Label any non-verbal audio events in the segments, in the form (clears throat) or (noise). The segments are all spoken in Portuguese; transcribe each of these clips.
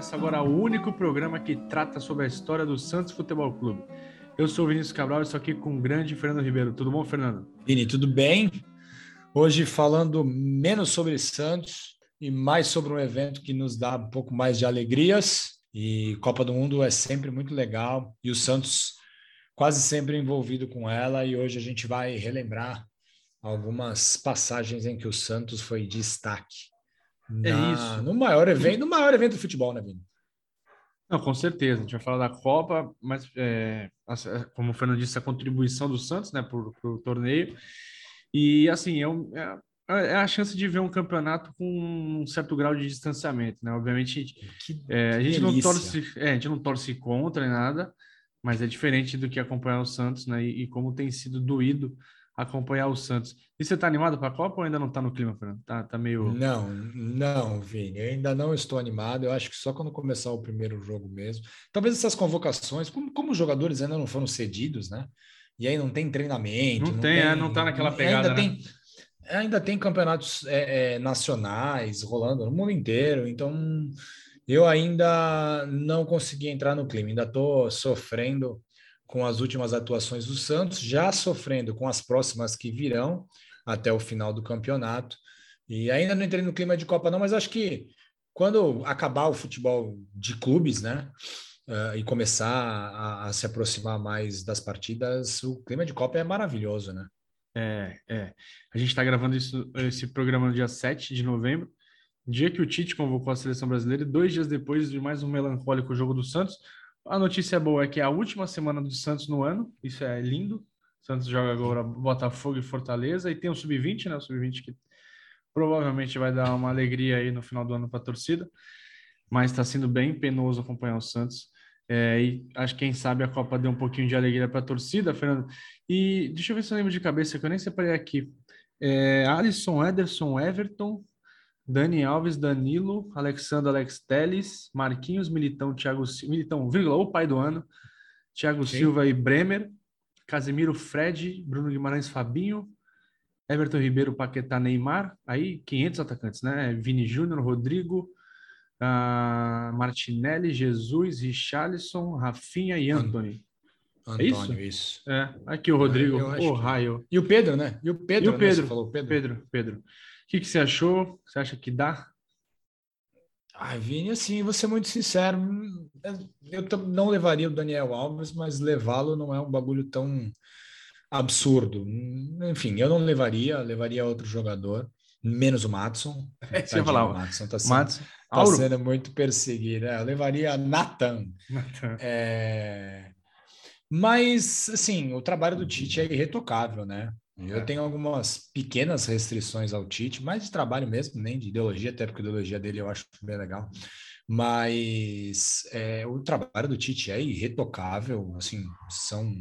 Começa agora o único programa que trata sobre a história do Santos Futebol Clube. Eu sou o Vinícius Cabral e estou aqui com o grande Fernando Ribeiro. Tudo bom, Fernando? Vini, tudo bem? Hoje falando menos sobre Santos e mais sobre um evento que nos dá um pouco mais de alegrias. E Copa do Mundo é sempre muito legal e o Santos quase sempre envolvido com ela. E hoje a gente vai relembrar algumas passagens em que o Santos foi destaque. É na, isso. No maior evento, no maior evento do futebol, né, Vini? Não, com certeza. A gente vai falar da Copa, mas é, como o Fernando disse, a contribuição do Santos, né, para o torneio. E assim, é, um, é, é, a chance de ver um campeonato com um certo grau de distanciamento, né? Obviamente, que, é, a gente não torce, é, a gente não torce contra nada, mas é diferente do que acompanhar o Santos, né? E, e como tem sido doído acompanhar o Santos. E você está animado para a Copa ou ainda não está no clima, Fernando? Tá, tá meio. Não, não, Vini, eu ainda não estou animado. Eu acho que só quando começar o primeiro jogo mesmo. Talvez essas convocações, como, como os jogadores ainda não foram cedidos, né? E aí não tem treinamento. Não, não tem, tem, é, não tá naquela pegada. Ainda né? tem. Ainda tem campeonatos é, é, nacionais rolando no mundo inteiro, então eu ainda não consegui entrar no clima, ainda estou sofrendo com as últimas atuações do Santos, já sofrendo com as próximas que virão até o final do campeonato. E ainda não entrei no clima de Copa, não, mas acho que quando acabar o futebol de clubes, né? Uh, e começar a, a, se aproximar mais das partidas, o clima de Copa é maravilhoso, né? É, é. A gente está gravando isso, esse programa no dia 7 de novembro, dia que o Tite convocou a seleção brasileira, e dois dias depois de mais um melancólico jogo do Santos, a notícia boa é que é a última semana do Santos no ano, isso é lindo. Santos joga agora Botafogo e Fortaleza e tem o Sub-20, né? O Sub-20 que provavelmente vai dar uma alegria aí no final do ano para a torcida, mas está sendo bem penoso acompanhar o Santos. É, e acho que quem sabe a Copa deu um pouquinho de alegria para a torcida, Fernando. E deixa eu ver se eu lembro de cabeça, que eu nem separei aqui. É, Alisson, Ederson, Everton, Dani Alves, Danilo, Alexandre Alex Teles, Marquinhos, Militão, Thiago Militão, vírgula, o pai do ano, Thiago Sim. Silva e Bremer, Casemiro, Fred, Bruno Guimarães, Fabinho, Everton Ribeiro, Paquetá, Neymar, aí 500 atacantes, né? Vini Júnior, Rodrigo, uh, Martinelli, Jesus, Richarlison, Rafinha e Anthony. Antônio, é isso? isso? É, aqui o Rodrigo, o raio. E o Pedro, né? E o Pedro, e o Pedro, né? falou Pedro. Pedro, Pedro que, que você achou? Você acha que dá? Ai, Vini, assim, vou ser muito sincero, eu não levaria o Daniel Alves, mas levá-lo não é um bagulho tão absurdo. Enfim, eu não levaria, levaria outro jogador, menos o Matson. (laughs) É, você falar, o Matson está sendo, tá sendo, muito perseguido. É, eu levaria Nathan. Nathan. É... Mas, assim, o trabalho do Tite é irretocável, né? Eu é. tenho algumas pequenas restrições ao Tite, mais de trabalho mesmo, nem de ideologia, até porque a ideologia dele eu acho bem legal. Mas é, o trabalho do Tite é irretocável, assim, são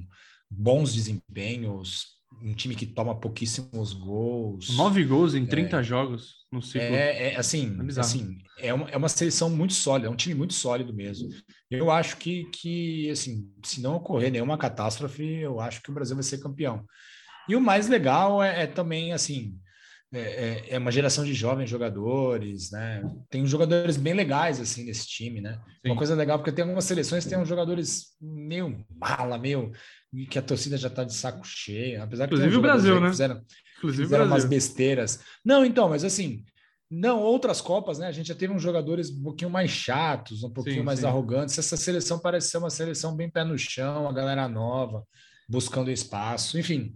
bons desempenhos, um time que toma pouquíssimos gols. Nove gols em 30 é, jogos no ciclo. É, é assim, é assim é, uma, é uma seleção muito sólida, é um time muito sólido mesmo. Eu acho que, que, assim, se não ocorrer nenhuma catástrofe, eu acho que o Brasil vai ser campeão. E o mais legal é, é também, assim, é, é, é, uma geração de jovens jogadores, né? Tem jogadores bem legais, assim, nesse time, né? Sim. Uma coisa legal, porque tem algumas seleções que tem uns jogadores meio mala, meio... que a torcida já tá de saco cheio, apesar que... Inclusive o Brasil, né? Fizeram, Inclusive fizeram umas besteiras. Não, então, mas assim... Não, outras Copas, né? A gente já teve uns jogadores um pouquinho mais chatos, um pouquinho sim, mais sim. arrogantes. Essa seleção parece ser uma seleção bem pé no chão, a galera nova, buscando espaço. Enfim,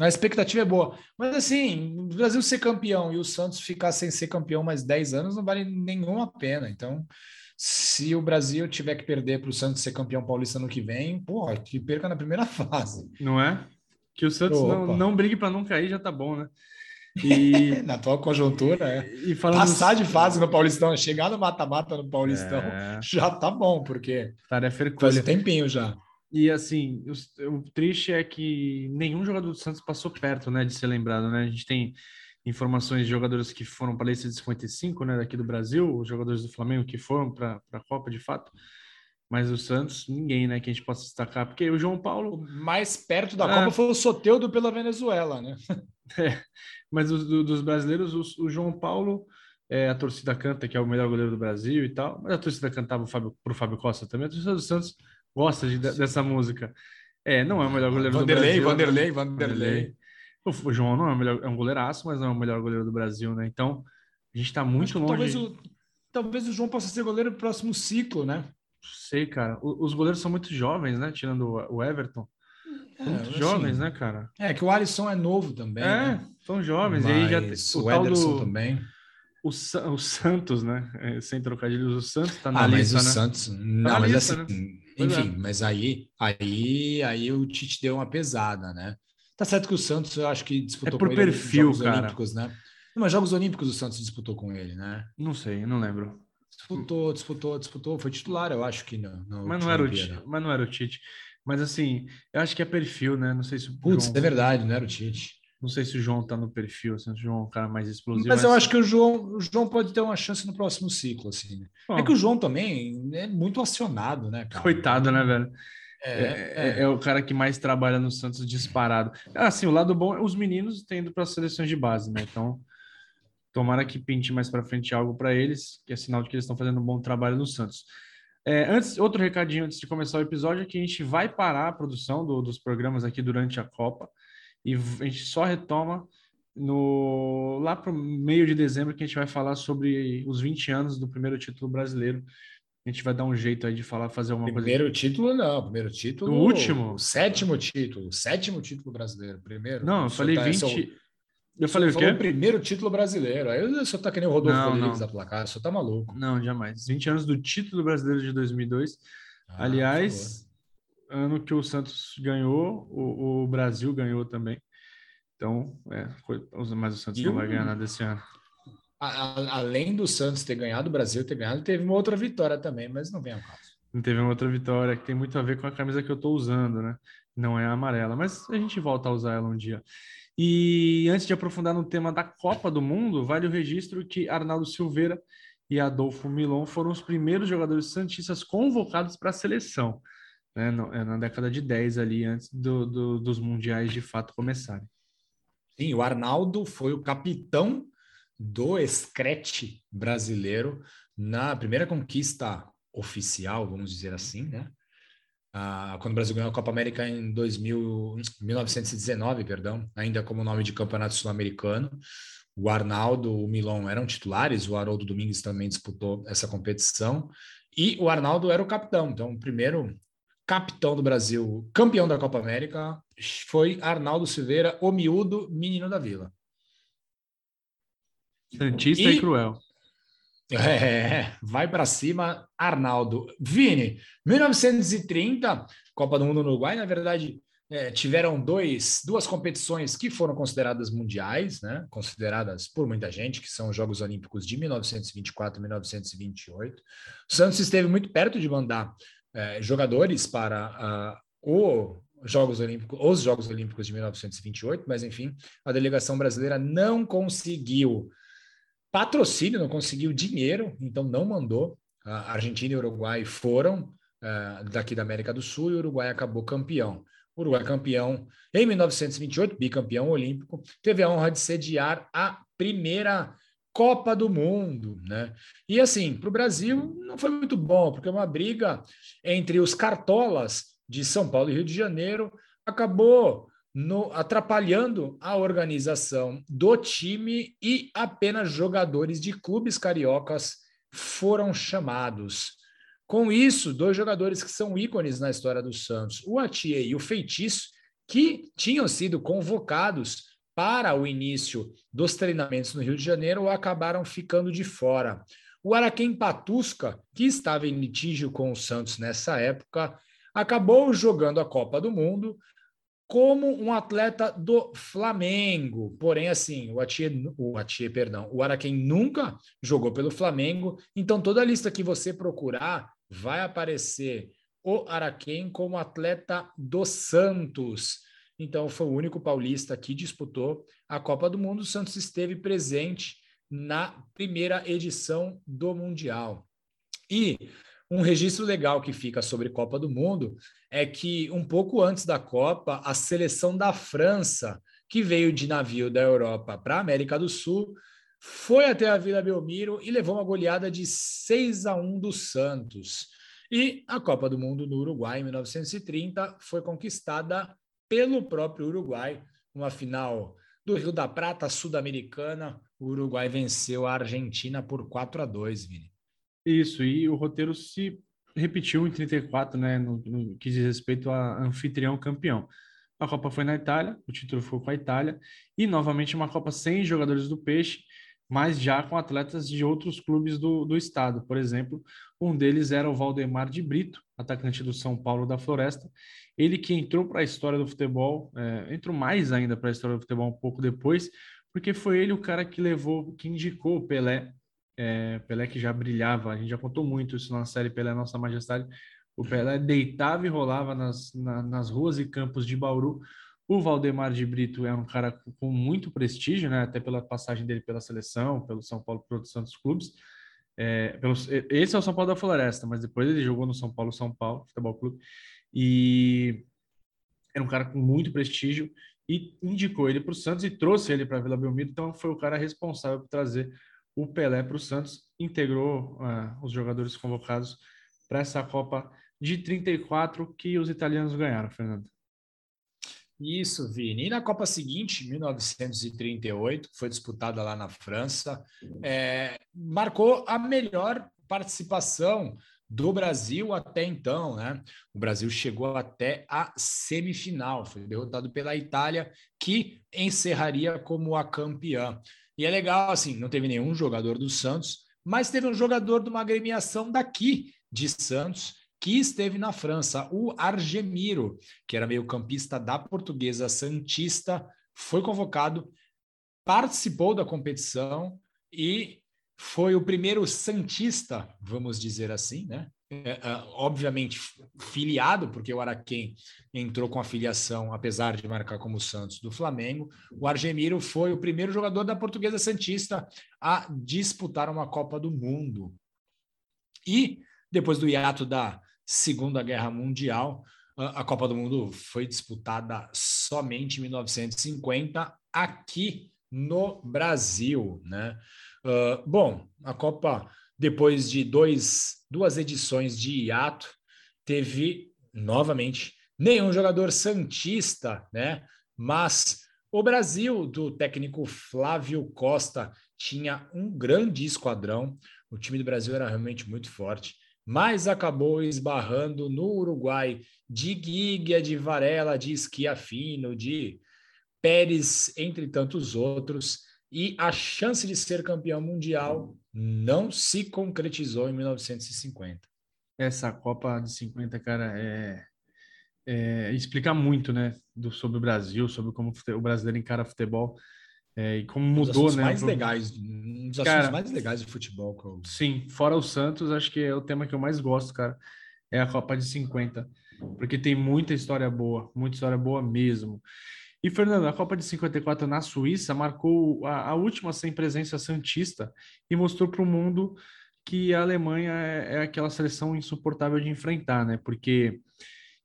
a expectativa é boa. Mas assim, o Brasil ser campeão e o Santos ficar sem ser campeão mais 10 anos não vale nenhuma pena. Então, se o Brasil tiver que perder para o Santos ser campeão paulista no que vem, pô, que perca na primeira (laughs) fase. Não é? Que o Santos não, não brigue para não cair já tá bom, né? (laughs) E... na atual conjuntura, é. E falando Passar de fase no Paulistão, chegar no mata-mata no Paulistão, é... já tá bom, porque Tarefa faz um tempinho já. E assim, o, o, triste é que nenhum jogador do Santos passou perto, né, de ser lembrado, né? A gente tem informações de jogadores que foram para a lista de 55, né, daqui do Brasil, os jogadores do Flamengo que foram para a Copa de fato. Mas o Santos, ninguém, né, que a gente possa destacar, porque o João Paulo. Mais perto da Copa foi o Soteudo pela Venezuela, né? (laughs) É, mas os, do, dos brasileiros, o, o, João Paulo é, a torcida canta que é o melhor goleiro do Brasil e tal, mas a torcida cantava para o Fábio Costa também. A torcida do Santos gosta de, dessa música. É, não é o melhor goleiro Vanderlei, do Brasil. Vanderlei, né? Vanderlei, Vanderlei. O João não é o melhor, é um goleiraço, mas não é o melhor goleiro do Brasil, né? Então, a gente está muito longe. Talvez o, talvez o João possa ser goleiro do próximo ciclo, né? Sei, cara. os goleiros são muito jovens, né? Tirando o Everton. É, muito assim, jovens, né, cara? É, que o Alisson é novo também. É, né? são jovens. Mas e aí já o, o Ederson do, também. O, o Santos, né? É, sem trocadilhos, o Santos tá na ah, lista, mas o né? Santos. Tá não, mas lista, assim. Né? Enfim, é. mas aí, aí, aí o Tite deu uma pesada, né? Tá certo que o Santos, eu acho que disputou é por com perfil, ele Jogos cara. Olímpicos, né? Não, mas Jogos Olímpicos o Santos disputou com ele, né? Não sei, não lembro. Disputou, disputou, disputou. Foi titular, eu acho que não. Mas não, era o Tite, mas não era o Tite. Mas assim, eu acho que é perfil, né? Não sei se Putz, João... é verdade, não era o Tite. Não sei se o João tá no perfil, se o João é um cara mais explosivo. Mas, mas, eu acho que o João, o João pode ter uma chance no próximo ciclo, assim. Né? É que o João também é muito acionado, né, cara? Coitado, né, velho? É, é, é, é, o cara que mais trabalha no Santos disparado. Assim, o lado bom é os meninos tendo para as seleções de base, né? Então, tomara que pinte mais para frente algo para eles, que é sinal de que eles estão fazendo um bom trabalho no Santos. É, antes, outro recadinho antes de começar o episódio é que a gente vai parar a produção do, dos programas aqui durante a Copa e a gente só retoma no lá para o meio de dezembro que a gente vai falar sobre os 20 anos do primeiro título brasileiro a gente vai dar um jeito aí de falar, fazer alguma primeiro coisa. Primeiro título, não. Primeiro título. O último? O sétimo título. O sétimo título brasileiro. Primeiro. Não, eu falei tá, 20. eu falei o quê? o primeiro título brasileiro. Aí o senhor tá que nem o Rodolfo não, Rodrigues da placar. O senhor tá maluco. Não, jamais. 20 anos do título brasileiro de 2002. Ah, Aliás, ano que o Santos ganhou, o, o Brasil ganhou também. Então, é, mas o Santos e não vai ganhar nada esse ano a, além do Santos ter ganhado, o Brasil ter ganhado, teve uma outra vitória também, mas não vem ao caso. Não teve uma outra vitória que tem muito a ver com a camisa que eu estou usando, né? Não é a amarela, mas a gente volta a usar ela um dia. E antes de aprofundar no tema da Copa do Mundo, vale o registro que Arnaldo Silveira e Adolfo Milon foram os primeiros jogadores santistas convocados para a seleção, né? É, na década de 10 ali, antes do, do, dos mundiais de fato começarem. Sim, o Arnaldo foi o capitão do Scratch brasileiro na primeira conquista oficial, vamos dizer assim, né? Ah, quando o Brasil ganhou a Copa América em 2000, 1919, perdão, ainda como nome de campeonato sul-americano. O Arnaldo, o Milon eram titulares, o Haroldo Domingues também disputou essa competição, e o Arnaldo era o capitão. Então, o primeiro capitão do Brasil, campeão da Copa América, foi Arnaldo Silveira, o miúdo menino da vila. Santista e, e cruel. É, vai para cima, Arnaldo. Vini, 1930, Copa do Mundo no Uruguai, na verdade, é, tiveram dois, duas competições que foram consideradas mundiais, né? consideradas por muita gente, que são os Jogos Olímpicos de 1924 e 1928. O Santos esteve muito perto de mandar é, jogadores para uh, o Jogos Olímpicos, os Jogos Olímpicos de 1928, mas enfim, a delegação brasileira não conseguiu Patrocínio não conseguiu dinheiro, então não mandou. A Argentina e Uruguai foram uh, daqui da América do Sul e o Uruguai acabou campeão. O Uruguai campeão em 1928, bicampeão olímpico, teve a honra de sediar a primeira Copa do Mundo, né? E assim, para o Brasil não foi muito bom, porque uma briga entre os cartolas de São Paulo e Rio de Janeiro acabou no, atrapalhando a organização do time e apenas jogadores de clubes cariocas foram chamados. Com isso, dois jogadores que são ícones na história do Santos, o Atier e o Feitiço, que tinham sido convocados para o início dos treinamentos no Rio de Janeiro, acabaram ficando de fora. O Araquém Patusca, que estava em litígio com o Santos nessa época, acabou jogando a Copa do Mundo como um atleta do Flamengo. Porém, assim, o Atier, o Atier, perdão, o Araquém nunca jogou pelo Flamengo, então toda a lista que você procurar vai aparecer o Araquém como atleta do Santos. Então, foi o único paulista que disputou a Copa do Mundo. O Santos esteve presente na primeira edição do Mundial. E um registro legal que fica sobre Copa do Mundo é que um pouco antes da Copa, a seleção da França, que veio de navio da Europa para a América do Sul, foi até a Vila Belmiro e levou uma goleada de 6 a 1 do Santos. E a Copa do Mundo no Uruguai, em 1930, foi conquistada pelo próprio Uruguai, uma final do Rio da Prata, sul-americana. O Uruguai venceu a Argentina por 4 a 2, Vini. Isso, e o roteiro se repetiu em 34, né, no, no que diz respeito a anfitrião campeão. A Copa foi na Itália, o título foi com a Itália, e novamente uma Copa sem jogadores do Peixe, mas já com atletas de outros clubes do, do estado. Por exemplo, um deles era o Valdemar de Brito, atacante do São Paulo da Floresta. Ele que entrou para a história do futebol, é, entrou mais ainda para a história do futebol um pouco depois, porque foi ele o cara que levou, que indicou o Pelé, é, Pelé que já brilhava, a gente já contou muito isso na série Pelé Nossa Majestade, o Pelé deitava e rolava nas, na, nas ruas e campos de Bauru o Valdemar de Brito é um cara com muito prestígio, né? até pela passagem dele pela seleção, pelo São Paulo, pelos Santos Clubes. É, pelos, esse é o São Paulo da Floresta, mas depois ele jogou no São Paulo, São Paulo, Futebol Clube, e era um cara com muito prestígio e indicou ele para o Santos e trouxe ele para a Vila Belmiro, então foi o cara responsável por trazer o Pelé para o Santos, integrou uh, os jogadores convocados para essa Copa de 34 que os italianos ganharam, Fernando. Isso, Vini. E na Copa seguinte, 1938, que foi disputada lá na França, é, marcou a melhor participação do Brasil até então, né? O Brasil chegou até a semifinal, foi derrotado pela Itália, que encerraria como a campeã. E é legal, assim, não teve nenhum jogador do Santos, mas teve um jogador de uma agremiação daqui de Santos, que esteve na França. O Argemiro, que era meio-campista da Portuguesa Santista, foi convocado, participou da competição e foi o primeiro Santista, vamos dizer assim, né? É, é, obviamente filiado, porque o Araquém entrou com a filiação, apesar de marcar como Santos do Flamengo. O Argemiro foi o primeiro jogador da Portuguesa Santista a disputar uma Copa do Mundo. E depois do hiato da Segunda Guerra Mundial. A Copa do Mundo foi disputada somente em 1950 aqui no Brasil, né? Uh, bom, a Copa depois de dois, duas edições de hiato teve novamente nenhum jogador santista, né? Mas o Brasil do técnico Flávio Costa tinha um grande esquadrão. O time do Brasil era realmente muito forte mas acabou esbarrando no Uruguai de Guiga, de Varela, de Schiafino, de Pérez, entre tantos outros, e a chance de ser campeão mundial não se concretizou em 1950. Essa Copa de 50, cara, é, é explica muito, né, do, sobre o Brasil, sobre como o brasileiro encara futebol. É, e como mudou, um né? mais pro... legais, um dos cara, assuntos mais legais de futebol. Sim, fora o Santos, acho que é o tema que eu mais gosto, cara. É a Copa de 50. Porque tem muita história boa, muita história boa mesmo. E, Fernando, a Copa de 54 na Suíça marcou a, a última sem presença santista e mostrou para o mundo que a Alemanha é, é aquela seleção insuportável de enfrentar, né? Porque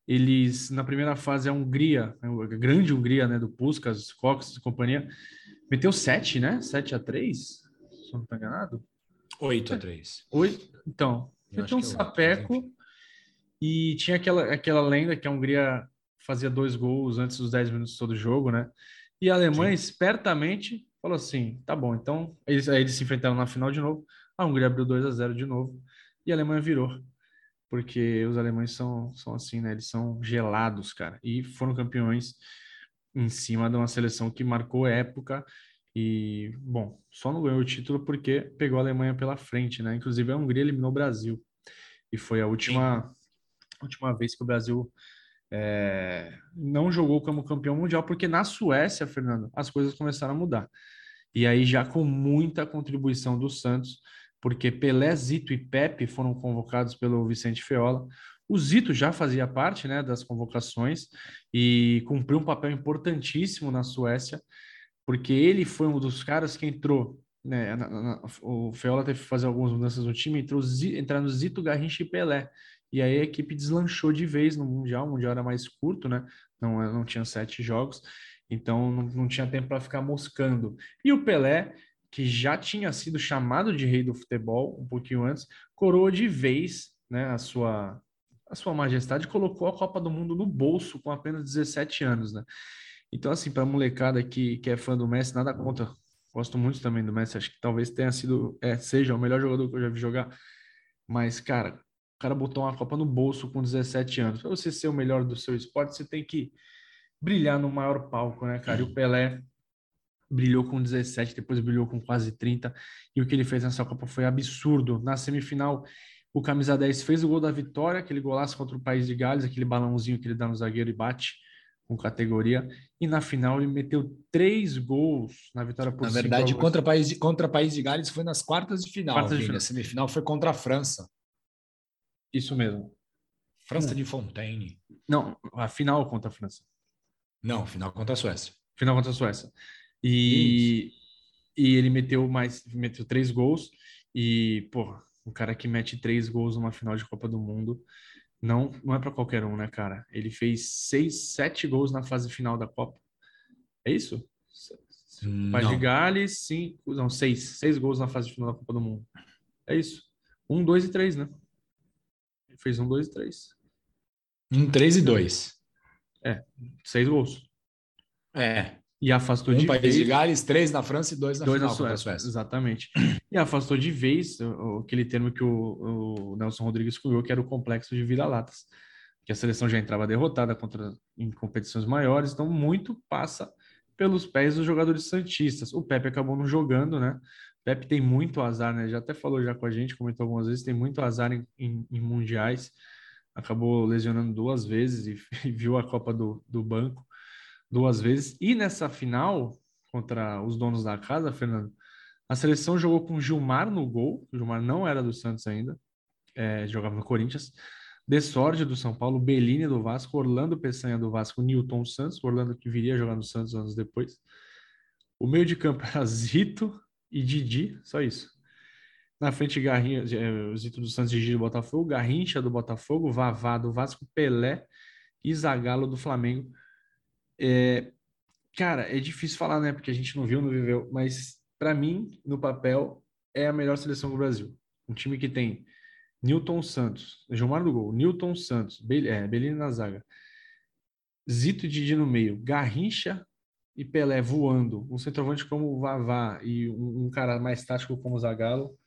eles, na primeira fase, a Hungria, a grande Hungria, né, do Puskas, Cox e companhia, Meteu 7, né? 7 a 3 Se não estou enganado. 8 a 3 8. Então, meteu um é sapeco 8, e tinha aquela, aquela lenda que a Hungria fazia dois gols antes dos 10 minutos do jogo, né? E a Alemanha Sim. espertamente falou assim: tá bom, então. Eles, aí eles se enfrentaram na final de novo. A Hungria abriu 2 a 0 de novo e a Alemanha virou. Porque os alemães são, são assim, né? Eles são gelados, cara. E foram campeões em cima de uma seleção que marcou época e, bom, só não ganhou o título porque pegou a Alemanha pela frente, né? Inclusive a Hungria eliminou o Brasil e foi a última, última vez que o Brasil é, não jogou como campeão mundial, porque na Suécia, Fernando, as coisas começaram a mudar. E aí já com muita contribuição do Santos, porque Pelé, Zito e Pepe foram convocados pelo Vicente Feola. O Zito já fazia parte né, das convocações e cumpriu um papel importantíssimo na Suécia, porque ele foi um dos caras que entrou. Né, na, na, o Feola teve que fazer algumas mudanças no time, entrou entrando Zito, Garrincha e Pelé. E aí a equipe deslanchou de vez no Mundial. O Mundial era mais curto, né? Não, não tinha sete jogos, então não, não tinha tempo para ficar moscando. E o Pelé que já tinha sido chamado de rei do futebol um pouquinho antes, coroou de vez né, a sua a sua majestade colocou a Copa do Mundo no bolso com apenas 17 anos, né? Então, assim, para a molecada que, que é fã do Messi, nada contra. Gosto muito também do Messi, acho que talvez tenha sido, é, seja o melhor jogador que eu já vi jogar. Mas, cara, o cara botou uma Copa no bolso com 17 anos. Para você ser o melhor do seu esporte, você tem que brilhar no maior palco, né, cara? E o Pelé brilhou com 17, depois brilhou com quase 30. E o que ele fez nessa Copa foi absurdo. Na semifinal, o camisa 10 fez o gol da vitória, aquele golaço contra o País de Gales, aquele balãozinho que ele dá no zagueiro e bate com categoria. E na final ele meteu três gols na vitória por Na verdade, contra o País de, contra País de Gales foi nas quartas de final. Quartas de final. A semifinal foi contra a França. Isso mesmo. França de Fontaine. Não, a final contra a França. Não, final contra a Suécia. Final contra a Suécia. E, e ele meteu mais, meteu três gols. E, porra, um cara que mete três gols numa final de Copa do Mundo não, não é para qualquer um, né, cara? Ele fez seis, sete gols na fase final da Copa. É isso? Paz de Gales, cinco, não, seis, seis gols na fase final da Copa do Mundo. É isso. Um, dois e três, né? Ele fez um, dois e três. Um, três e dois. É, seis gols. É. E afastou um de país vez... de Gales, três na França e dois na dois final na Suécia. Suécia. Exatamente. E afastou de vez aquele termo que o, o Nelson Rodrigues cunhou, que era o complexo de vira-latas. Que a seleção já entrava derrotada contra, em competições maiores, então muito passa pelos pés dos jogadores santistas. O Pepe acabou não jogando, né? O Pepe tem muito azar, né? Já até falou já com a gente, comentou algumas vezes, tem muito azar em, em, em mundiais. Acabou lesionando duas vezes e, (laughs) e viu a Copa do, do banco duas vezes. E nessa final, contra os donos da casa, Fernando, a seleção jogou com Gilmar no gol. O Gilmar não era do Santos ainda, é, jogava no Corinthians. De sorte do São Paulo, Bellini do Vasco, Orlando Peçanha do Vasco, Newton Santos, Orlando que viria jogar no Santos anos depois. O meio de campo (laughs) era Zito e Didi, só isso. Na frente, Garrinha, é, Zito do Santos, Didi do Botafogo, Garrincha do Botafogo, Vavá do Vasco, Pelé e Zagallo do Flamengo. É, cara, é difícil falar, né? Porque a gente não viu, não viveu, mas para mim, no papel, é a melhor seleção do Brasil. Um time que tem Newton Santos, Gilmar do gol, Newton Santos, Be é, Belino na zaga, Zito e Didi no meio, Garrincha e Pelé voando, um centroavante como o Vavá e um, um cara mais tático como o Zagallo.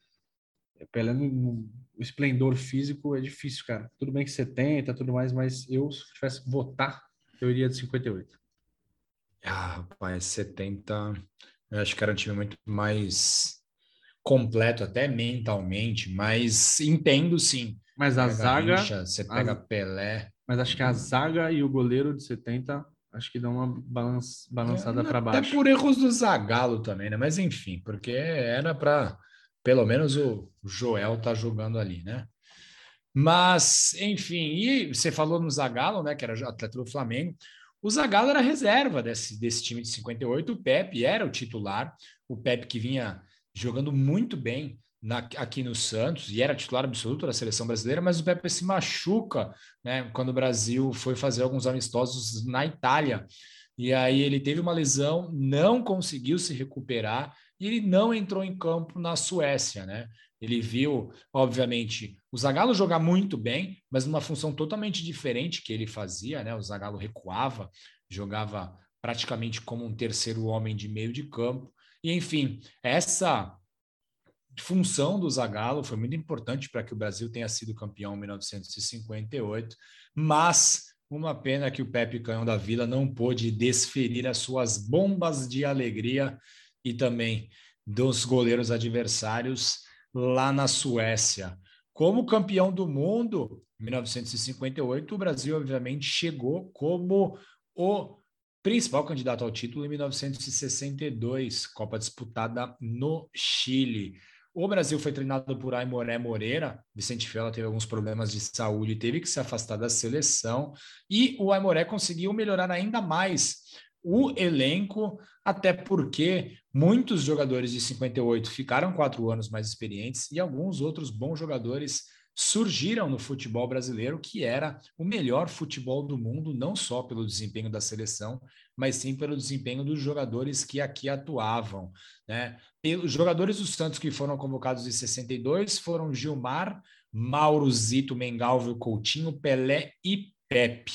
Pelé no, no, esplendor físico é difícil, cara. Tudo bem que você tenta, tudo mais, mas eu, se tivesse que votar, eu iria de 58. Ah, rapaz, 70. Eu acho que era um time muito mais completo, até mentalmente, mas entendo sim. Mas a zaga. Você pega a, Pelé. Mas acho que a zaga e o goleiro de 70 acho que dão uma balança, balançada é, para baixo. Até por erros do Zagallo também, né? Mas enfim, porque era para pelo menos o Joel tá jogando ali, né? Mas, enfim, e você falou no Zagallo, né, que era atleta do Flamengo. O Zagallo era reserva desse, desse time de 58, o Pepe era o titular, o Pepe que vinha jogando muito bem na, aqui no Santos e era titular absoluto da seleção brasileira, mas o Pepe se machuca né, quando o Brasil foi fazer alguns amistosos na Itália. E aí ele teve uma lesão, não conseguiu se recuperar e ele não entrou em campo na Suécia, né? Ele viu, obviamente, o Zagallo jogar muito bem, mas numa função totalmente diferente que ele fazia, né? O Zagallo recuava, jogava praticamente como um terceiro homem de meio de campo. E enfim, essa função do Zagallo foi muito importante para que o Brasil tenha sido campeão em 1958, mas uma pena que o Pepe Canhão da Vila não pôde desferir as suas bombas de alegria e também dos goleiros adversários lá na Suécia. Como campeão do mundo, em 1958, o Brasil, obviamente, chegou como o principal candidato ao título em 1962, Copa disputada no Chile. O Brasil foi treinado por Aimoré Moreira. Vicente Fela teve alguns problemas de saúde e teve que se afastar da seleção. E o Aimoré conseguiu melhorar ainda mais o elenco, até porque muitos jogadores de 58 ficaram quatro anos mais experientes e alguns outros bons jogadores surgiram no futebol brasileiro, que era o melhor futebol do mundo, não só pelo desempenho da seleção, mas sim pelo desempenho dos jogadores que aqui atuavam. Né? Os jogadores do Santos que foram convocados em 62 foram Gilmar, Mauro Zito, Mengalvio, Coutinho, Pelé e Pepe.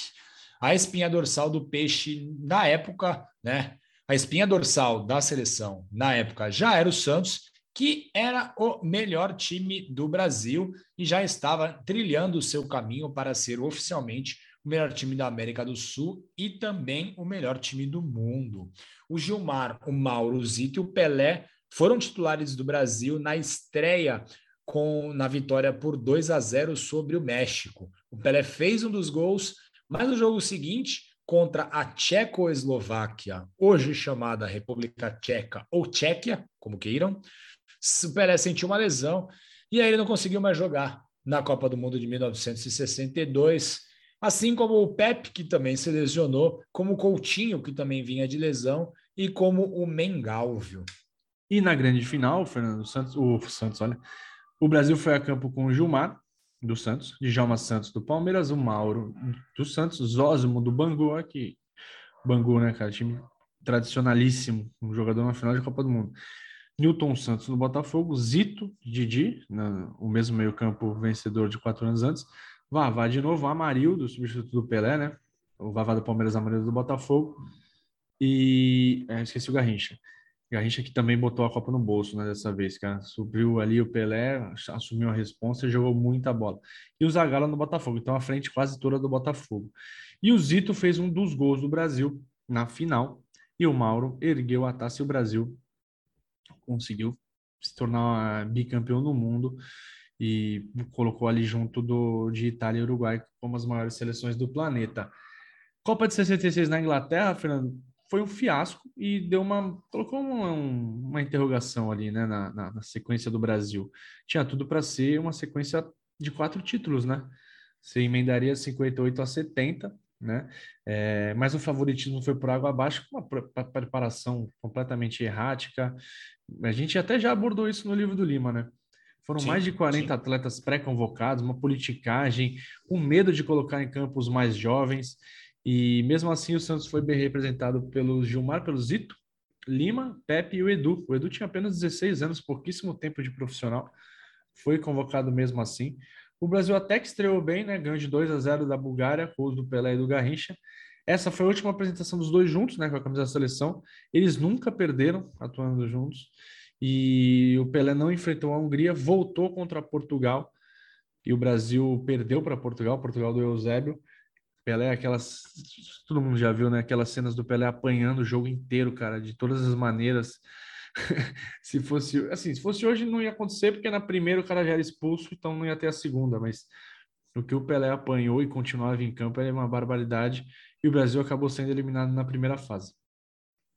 A espinha dorsal do Peixe, na época, né? A espinha dorsal da seleção, na época, já era o Santos, que era o melhor time do Brasil e já estava trilhando o seu caminho para ser oficialmente o melhor time da América do Sul e também o melhor time do mundo. O Gilmar, o Mauro, Zito e o Pelé foram titulares do Brasil na estreia com na vitória por 2 a 0 sobre o México. O Pelé fez um dos gols, mas no jogo seguinte, contra a Tchecoslováquia, hoje chamada República Tcheca ou Tchequia, como queiram, o Pelé sentiu uma lesão e aí ele não conseguiu mais jogar na Copa do Mundo de 1962. Assim como o Pepe, que também se lesionou, como o Coutinho, que também vinha de lesão, e como o Mengalvio. E na grande final, o Fernando Santos, o Santos, olha, o Brasil foi a campo com o Gilmar, do Santos, Djalma Santos, do Palmeiras, o Mauro, do Santos, Zózimo, do Bangu, aqui. Bangu, né, cara? Time tradicionalíssimo, um jogador na final de Copa do Mundo. Newton Santos no Botafogo, Zito, Didi, né, o mesmo meio-campo vencedor de quatro anos antes, Vavá de novo, Amarildo, substituto do Pelé, né? O Vavá do Palmeiras, Amarildo do Botafogo. E é, esqueci o Garrincha. Garrincha que também botou a Copa no bolso, né, dessa vez, cara. Subiu ali o Pelé, assumiu a responsa e jogou muita bola. E o Zagallo no Botafogo, então a frente quase toda do Botafogo. E o Zito fez um dos gols do Brasil na final, e o Mauro ergueu a taça e o Brasil conseguiu se tornar bicampeão no mundo e colocou ali junto do, de Itália e Uruguai como as maiores seleções do planeta. Copa de 66 na Inglaterra, Fernando, foi um fiasco e deu uma colocou uma, uma interrogação ali, né, na, na, na sequência do Brasil. Tinha tudo para ser uma sequência de quatro títulos, né? Você emendaria 58 a 70, né? É, mas o favoritismo foi por água abaixo, com uma preparação completamente errática. A gente até já abordou isso no livro do Lima, né? Foram sim, mais de 40 sim. atletas pré-convocados, uma politicagem, um medo de colocar em campo os mais jovens. E mesmo assim, o Santos foi bem representado pelo Gilmar, pelo Zito, Lima, Pepe e o Edu. O Edu tinha apenas 16 anos, pouquíssimo tempo de profissional. Foi convocado mesmo assim. O Brasil até que estreou bem, né? Ganhou de 2 a 0 da Bulgária, gols do Pelé e do Garrincha. Essa foi a última apresentação dos dois juntos, né? Com a camisa da seleção. Eles nunca perderam atuando juntos. E o Pelé não enfrentou a Hungria, voltou contra Portugal. E o Brasil perdeu para Portugal, Portugal do Eusébio. Pelé, aquelas. Todo mundo já viu, né? Aquelas cenas do Pelé apanhando o jogo inteiro, cara, de todas as maneiras. (laughs) se fosse assim, se fosse hoje não ia acontecer, porque na primeira o cara já era expulso, então não ia ter a segunda, mas o que o Pelé apanhou e continuava em campo é uma barbaridade, e o Brasil acabou sendo eliminado na primeira fase.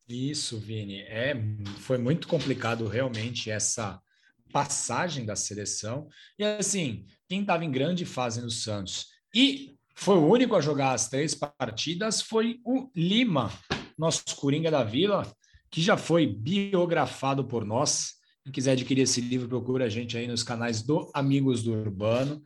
Isso, Vini, é, foi muito complicado realmente essa passagem da seleção. E assim, quem estava em grande fase no Santos e foi o único a jogar as três partidas foi o Lima, nosso Coringa da Vila, que já foi biografado por nós. Quem quiser adquirir esse livro, procura a gente aí nos canais do Amigos do Urbano.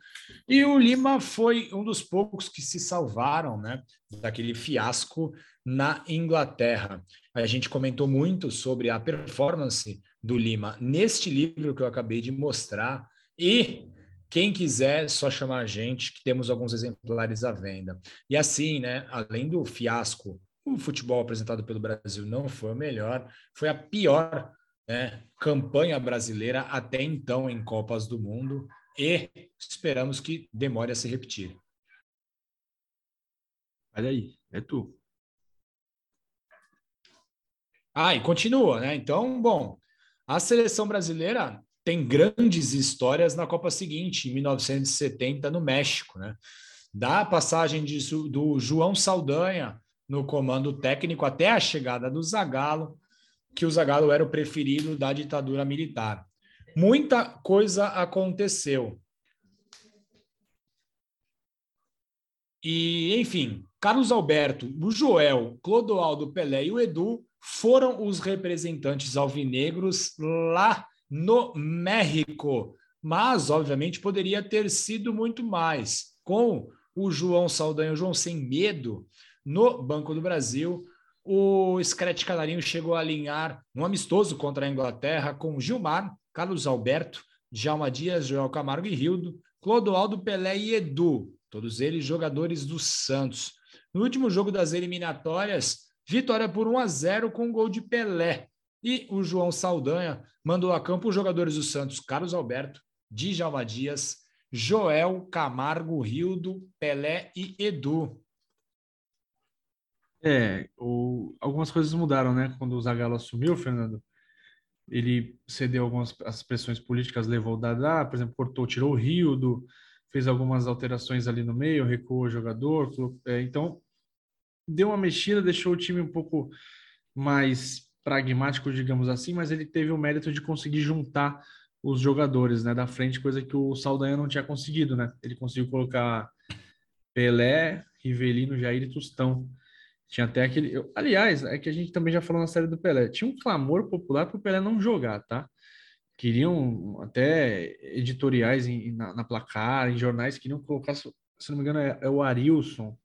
E o Lima foi um dos poucos que se salvaram né, daquele fiasco na Inglaterra. A gente comentou muito sobre a performance do Lima neste livro que eu acabei de mostrar. E quem quiser, só chamar a gente, que temos alguns exemplares à venda. E assim, né, além do fiasco, o futebol apresentado pelo Brasil não foi o melhor, foi a pior né, campanha brasileira até então em Copas do Mundo e esperamos que demore a se repetir. Olha aí, é tu. Ah, e continua, né? Então, bom, a seleção brasileira tem grandes histórias na Copa seguinte, em 1970, no México, né? Da passagem de, do João Saldanha no comando técnico até a chegada do Zagallo, que o Zagallo era o preferido da ditadura militar. Muita coisa aconteceu. E, enfim, Carlos Alberto, o Joel, Clodoaldo Pelé e o Edu foram os representantes alvinegros lá no México, mas obviamente poderia ter sido muito mais. Com o João Saldanha, o João sem medo, no Banco do Brasil, o Screte Canarinho chegou a alinhar um amistoso contra a Inglaterra com Gilmar, Carlos Alberto, Djalma Dias, Joel Camargo e Rildo, Clodoaldo, Pelé e Edu, todos eles jogadores do Santos. No último jogo das eliminatórias, vitória por 1 a 0 com gol de Pelé. E o João Saldanha mandou a campo os jogadores do Santos, Carlos Alberto, Djalma Dias, Joel, Camargo, Rildo, Pelé e Edu. É, o, algumas coisas mudaram, né? Quando o Zagallo assumiu, Fernando, ele cedeu algumas as pressões políticas, levou o Dadá, por exemplo, cortou, tirou o Rildo, fez algumas alterações ali no meio, recuou o jogador, é, então deu uma mexida, deixou o time um pouco mais pragmático, digamos assim, mas ele teve o mérito de conseguir juntar os jogadores né, da frente, coisa que o Saldanha não tinha conseguido, né? Ele conseguiu colocar Pelé, Rivelino, Jair e Tostão. Tinha até aquele. Aliás, é que a gente também já falou na série do Pelé. Tinha um clamor popular para o Pelé não jogar, tá? Queriam até editoriais em, na, na, placar, em jornais, queriam colocar, se não me engano, é, é o Arilson,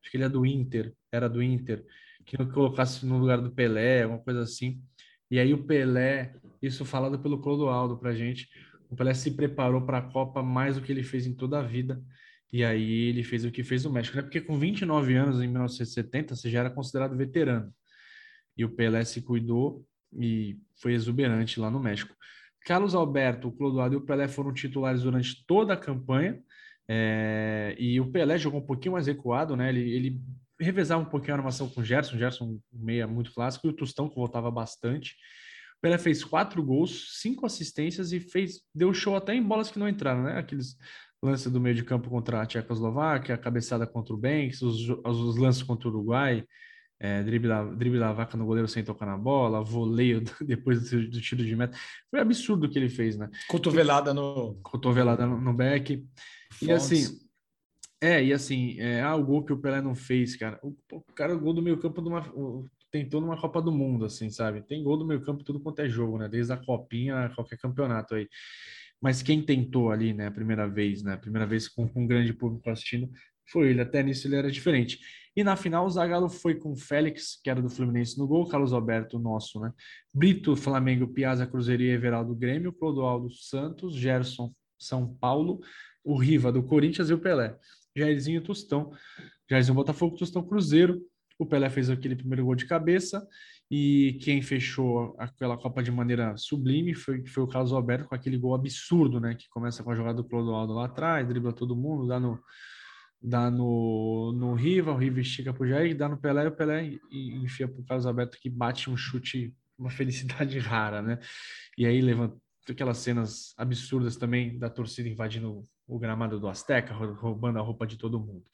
acho que ele é do Inter, era do Inter, que colocasse no lugar do Pelé, alguma coisa assim. E aí o Pelé, isso falado pelo Clodoaldo pra gente, o Pelé se preparou para a Copa mais do que ele fez em toda a vida. E aí ele fez o que fez o México, né? Porque com 29 anos, em 1970, você já era considerado veterano. E o Pelé se cuidou e foi exuberante lá no México. Carlos Alberto, o Clodoaldo e o Pelé foram titulares durante toda a campanha. É, e o Pelé jogou um pouquinho mais recuado, né? Ele, ele revezava um pouquinho a armação com o Gerson, o Gerson meia muito clássico, e o Tostão, que voltava bastante. O Pelé fez quatro gols, cinco assistências e fez deu show até em bolas que não entraram, né? Aqueles lances do meio de campo contra a Tchecoslováquia, a cabeçada contra o Banks, os, os lances contra o Uruguai, é, drible da vaca no goleiro sem tocar na bola, voleio (laughs) depois do, do tiro de meta. Foi absurdo o que ele fez, né? Cotovelada no. Cotovelada no, no back. E assim, é, e assim, é, ah, o gol que o Pelé não fez, cara. O, o cara, o gol do meio campo numa, o, tentou numa Copa do Mundo, assim, sabe? Tem gol do meio campo tudo quanto é jogo, né? Desde a copinha a qualquer campeonato aí. Mas quem tentou ali, né, a primeira vez, né? A primeira vez com, com um grande público assistindo, foi ele. Até nisso ele era diferente. E na final, o Zagallo foi com Félix, que era do Fluminense no gol, Carlos Alberto, nosso, né? Brito, Flamengo, Piazza, Cruzeiro e Everaldo Grêmio, Clodoaldo Santos, Gerson, São Paulo, o Riva do Corinthians e o Pelé. Jairzinho Tostão. Jairzinho Botafogo, Tostão Cruzeiro. O Pelé fez aquele primeiro gol de cabeça e quem fechou aquela Copa de maneira sublime foi, foi o Carlos Alberto com aquele gol absurdo, né? Que começa com a jogada do Clodoaldo lá atrás, dribla todo mundo, dá no, dá no, no Riva, o Riva estica pro Jair, dá no Pelé, e o Pelé enfia pro Carlos Alberto que bate um chute, uma felicidade (laughs) rara, né? E aí levanta aquelas cenas absurdas também da torcida invadindo o gramado do Azteca, roubando a roupa de todo mundo.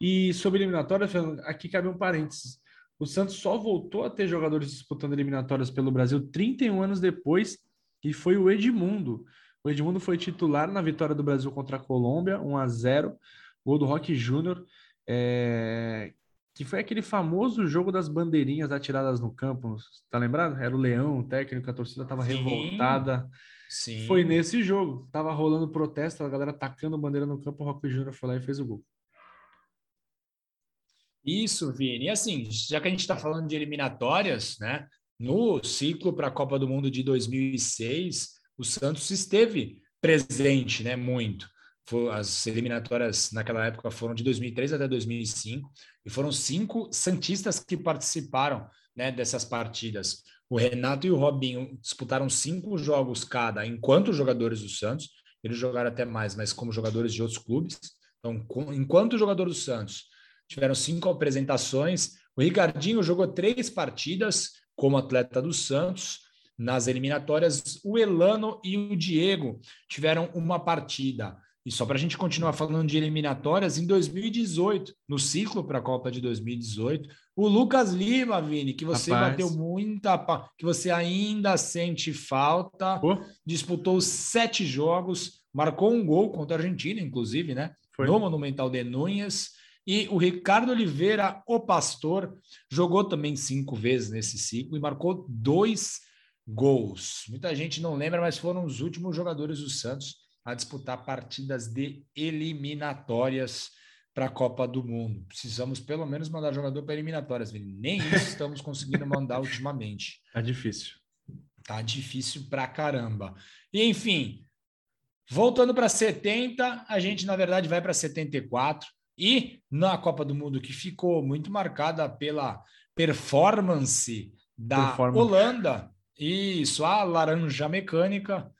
E sobre eliminatórias, aqui cabe um parênteses. O Santos só voltou a ter jogadores disputando eliminatórias pelo Brasil 31 anos depois, e foi o Edmundo. O Edmundo foi titular na vitória do Brasil contra a Colômbia, 1 a 0 gol do Rock Júnior, é... que foi aquele famoso jogo das bandeirinhas atiradas no campo, tá lembrado? Era o Leão, o técnico, a torcida estava revoltada. Sim. Foi nesse jogo. Tava rolando protesto, a galera tacando bandeira no campo, o Rock Júnior foi lá e fez o gol. Isso, Vini. E assim, já que a gente está falando de eliminatórias, né? No ciclo para a Copa do Mundo de 2006, o Santos esteve presente, né? Muito. As eliminatórias naquela época foram de 2003 até 2005 e foram cinco santistas que participaram né, dessas partidas. O Renato e o Robinho disputaram cinco jogos cada enquanto jogadores do Santos. Eles jogaram até mais, mas como jogadores de outros clubes. Então, enquanto jogador do Santos, tiveram cinco apresentações. O Ricardinho jogou três partidas como atleta do Santos. Nas eliminatórias, o Elano e o Diego tiveram uma partida. E só para a gente continuar falando de eliminatórias, em 2018, no ciclo para a Copa de 2018, o Lucas Lima, Vini, que você Rapaz. bateu muita. que você ainda sente falta, disputou sete jogos, marcou um gol contra a Argentina, inclusive, né? Foi. No Monumental de Núñez. E o Ricardo Oliveira, o pastor, jogou também cinco vezes nesse ciclo e marcou dois gols. Muita gente não lembra, mas foram os últimos jogadores do Santos a disputar partidas de eliminatórias para a Copa do Mundo. Precisamos pelo menos mandar jogador para eliminatórias. Nem isso estamos conseguindo mandar ultimamente. (laughs) Tá difícil. Tá difícil pra caramba. E enfim, voltando para 70, a gente na verdade vai para 74 e na Copa do Mundo que ficou muito marcada pela performance da performance. Holanda, isso, a laranja mecânica,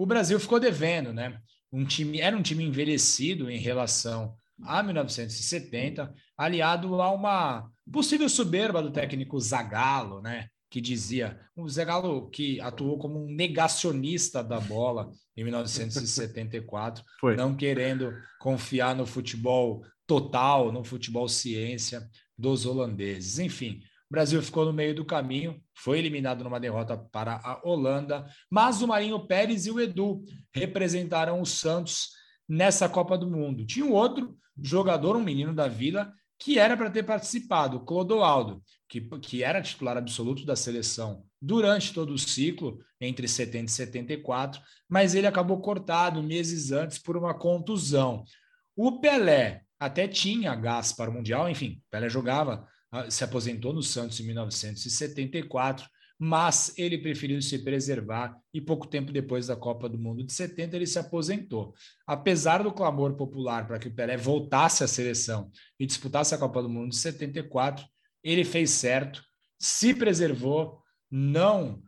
o Brasil ficou devendo, né? Um time era um time envelhecido em relação a 1970, aliado a uma possível soberba do técnico Zagallo, né? Que dizia, o Zagallo que atuou como um negacionista da bola em 1974, (laughs) Foi. não querendo confiar no futebol total, no futebol ciência dos holandeses. Enfim, o Brasil ficou no meio do caminho, foi eliminado numa derrota para a Holanda, mas o Marinho Pérez e o Edu representaram o Santos nessa Copa do Mundo. Tinha um outro jogador, um menino da Vila, que era para ter participado, Clodoaldo, que, que era titular absoluto da seleção durante todo o ciclo, entre 70 e 74, mas ele acabou cortado meses antes por uma contusão. O Pelé até tinha gás para o Mundial, enfim, Pelé jogava, se aposentou no Santos em 1974, mas ele preferiu se preservar e pouco tempo depois da Copa do Mundo de 70 ele se aposentou. Apesar do clamor popular para que o Pelé voltasse à seleção e disputasse a Copa do Mundo de 74, ele fez certo, se preservou, não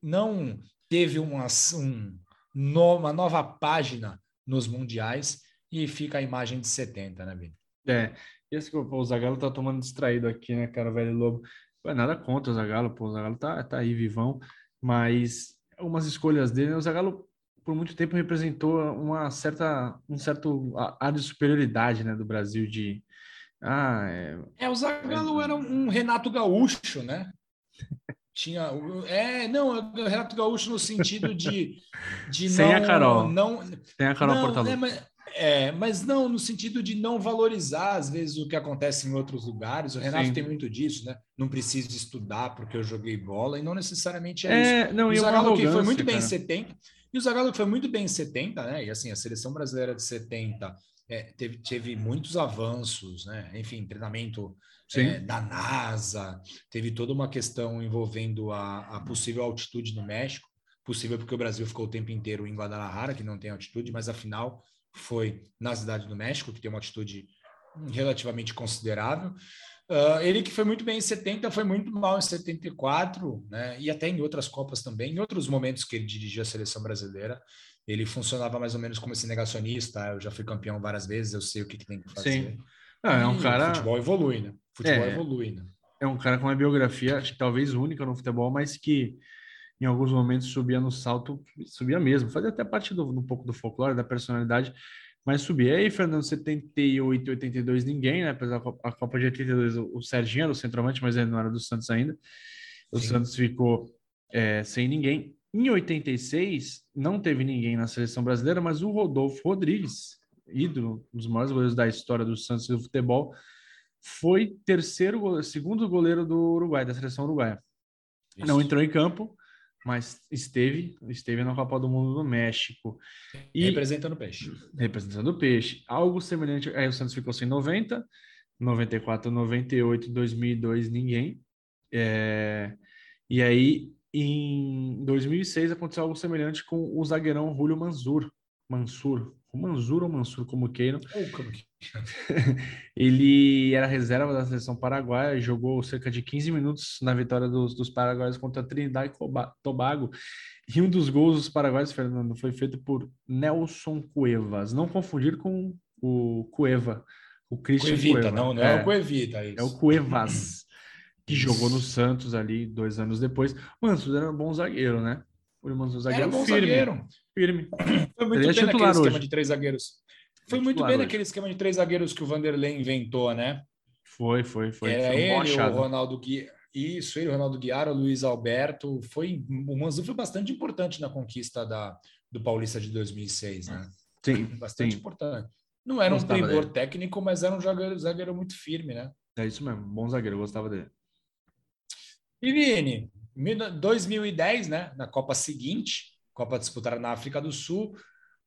não teve uma, um, uma nova página nos mundiais e fica a imagem de 70, né, Vini? É, esse que o Zagallo tá tomando distraído aqui, né, cara, velho lobo. Não é nada contra o Zagallo, pô, o Zagallo tá, tá aí vivão, mas umas escolhas dele, né? o Zagallo por muito tempo representou uma certa, um certo ar de superioridade, né, do Brasil de ah, é, é o Zagallo é, era um Renato Gaúcho, né? (laughs) Tinha, é, não, o Renato Gaúcho no sentido de, de (laughs) Sem não, a Carol. Não, Sem a Carol não, Portalu. É, mas, é, mas não no sentido de não valorizar, às vezes, o que acontece em outros lugares. O Renato Sim. tem muito disso, né? Não preciso estudar porque eu joguei bola, e não necessariamente é, é isso. Não, o Zagallo que foi muito cara. bem em 70, e o Zagallo que foi muito bem em 70, né? E assim, a seleção brasileira de 70 é, teve, teve muitos avanços, né? Enfim, treinamento é, da NASA, teve toda uma questão envolvendo a, a possível altitude no México, possível porque o Brasil ficou o tempo inteiro em Guadalajara, que não tem altitude, mas afinal foi na cidade do México, que tem uma altitude relativamente considerável. Uh, ele que foi muito bem em 70, foi muito mal em 74, né? E até em outras Copas também, em outros momentos que ele dirigia a seleção brasileira, ele funcionava mais ou menos como esse negacionista. Eu já fui campeão várias vezes, eu sei o que, que tem que fazer. Sim. Não, é um cara. O futebol evolui, né? Futebol é, evolui, né? É um cara com uma biografia, acho que talvez única no futebol, mas que em alguns momentos subia no salto, subia mesmo, fazia até parte do, um pouco do folclore, da personalidade, mas subia. E aí, Fernando, 78 e 82, ninguém, né? Apesar da Copa de 82, o, o Serginho era o centroavante, mas ele não era do Santos ainda. O Sim. Santos ficou é, sem ninguém. Em 86, não teve ninguém na seleção brasileira, mas o Rodolfo Rodrigues, ídolo, um dos maiores goleiros da história do Santos e do futebol, foi terceiro, segundo goleiro do Uruguai, da seleção uruguaia. Isso. Não entrou em campo, mas esteve, esteve na Copa do Mundo no México. E, representando o peixe. Representando o peixe. Algo semelhante, aí o Santos ficou sem 90, 94, 98, 2002 ninguém. É, e aí em 2006 aconteceu algo semelhante com o zagueirão Julio Mansur, Mansur, Mansur ou Mansur, como queiram. (laughs) ele era reserva da seleção paraguaia, jogou cerca de 15 minutos na vitória dos, dos paraguaios contra Trinidad e Tobago. E um dos gols dos paraguaios, Fernando, foi feito por Nelson Cuevas. Não confundir com o Cueva, o Christian Cuevita, Cueva. Não, não é, é o Cuevita. É, é o Cuevas, que jogou no Santos ali dois anos depois. Mansur era um bom zagueiro, né? O Mansur zagueiro era bom firme. Zagueiro. Firme. Foi muito ele é bem naquele hoje. esquema de três zagueiros. Foi muito bem hoje. naquele esquema de três zagueiros que o Vanderlei inventou, né? Foi, foi, foi. Era foi um ele, o Ronaldo Gui... Isso, ele, o Ronaldo Guiara, o Luiz Alberto. Foi... O Manzu foi bastante importante na conquista da... do Paulista de 2006, né? Sim. Bastante sim. importante. Não era um primor dele. técnico, mas era um zagueiro, zagueiro muito firme, né? É isso mesmo, bom zagueiro, eu gostava dele. E Vini, 2010, né, na Copa seguinte, Copa disputada na África do Sul,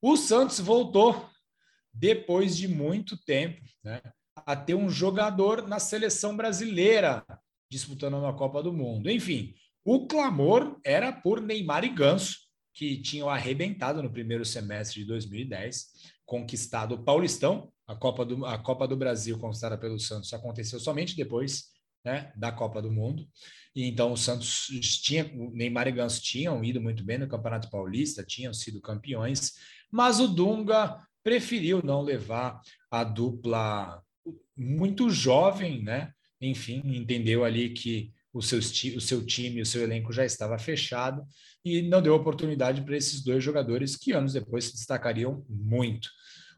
o Santos voltou depois de muito tempo, né, a ter um jogador na seleção brasileira disputando uma Copa do Mundo. Enfim, o clamor era por Neymar e Ganso, que tinham arrebentado no primeiro semestre de 2010, conquistado o Paulistão, a Copa do, a Copa do Brasil conquistada pelo Santos aconteceu somente depois né, da Copa do Mundo. E então o Santos tinha, o Neymar e Ganso tinham ido muito bem no Campeonato Paulista, tinham sido campeões, mas o Dunga preferiu não levar a dupla muito jovem, né? Enfim, entendeu ali que o seu, o seu time, o seu elenco já estava fechado e não deu oportunidade para esses dois jogadores que anos depois se destacariam muito.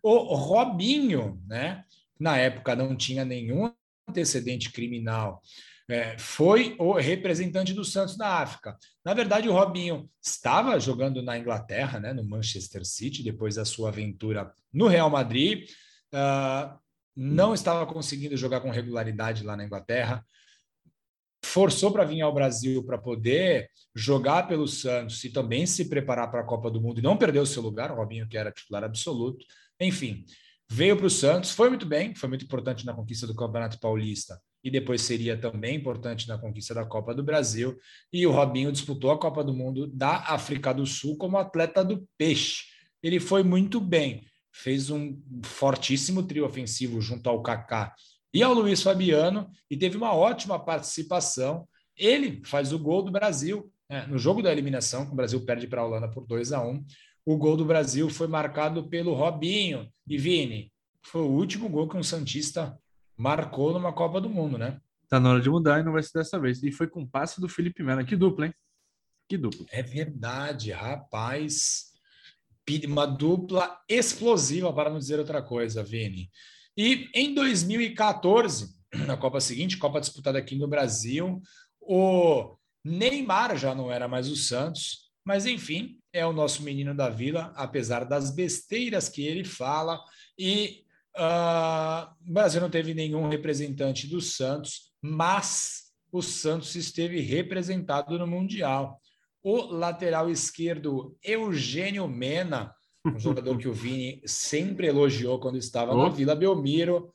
O Robinho, né? Na época não tinha nenhum antecedente criminal. É, foi o representante do Santos na África. Na verdade, o Robinho estava jogando na Inglaterra, né, no Manchester City, depois da sua aventura no Real Madrid. Uh, não estava conseguindo jogar com regularidade lá na Inglaterra. Forçou para vir ao Brasil para poder jogar pelo Santos e também se preparar para a Copa do Mundo e não perder o seu lugar. O Robinho, que era titular absoluto. Enfim, veio para o Santos, foi muito bem, foi muito importante na conquista do Campeonato Paulista e depois seria também importante na conquista da Copa do Brasil. E o Robinho disputou a Copa do Mundo da África do Sul como atleta do peixe. Ele foi muito bem, fez um fortíssimo trio ofensivo junto ao Kaká e ao Luiz Fabiano e teve uma ótima participação. Ele faz o gol do Brasil né, no jogo da eliminação, que o Brasil perde para a Holanda por 2 a 1 o gol do Brasil foi marcado pelo Robinho. E Vini, foi o último gol que um Santista marcou numa Copa do Mundo, né? Tá na hora de mudar e não vai ser dessa vez. E foi com passe do Felipe Melo. Que dupla, hein? Que dupla. É verdade, rapaz. Uma dupla explosiva, para não dizer outra coisa, Vini. E em 2014, (clears throat) na Copa seguinte, Copa disputada aqui no Brasil, o Neymar já não era mais o Santos, mas enfim, é o nosso menino da vila, apesar das besteiras que ele fala. E uh, o Brasil não teve nenhum representante do Santos, mas o Santos esteve representado no Mundial. O lateral esquerdo, Eugênio Mena, um (laughs) jogador que o Vini sempre elogiou quando estava oh. na Vila Belmiro,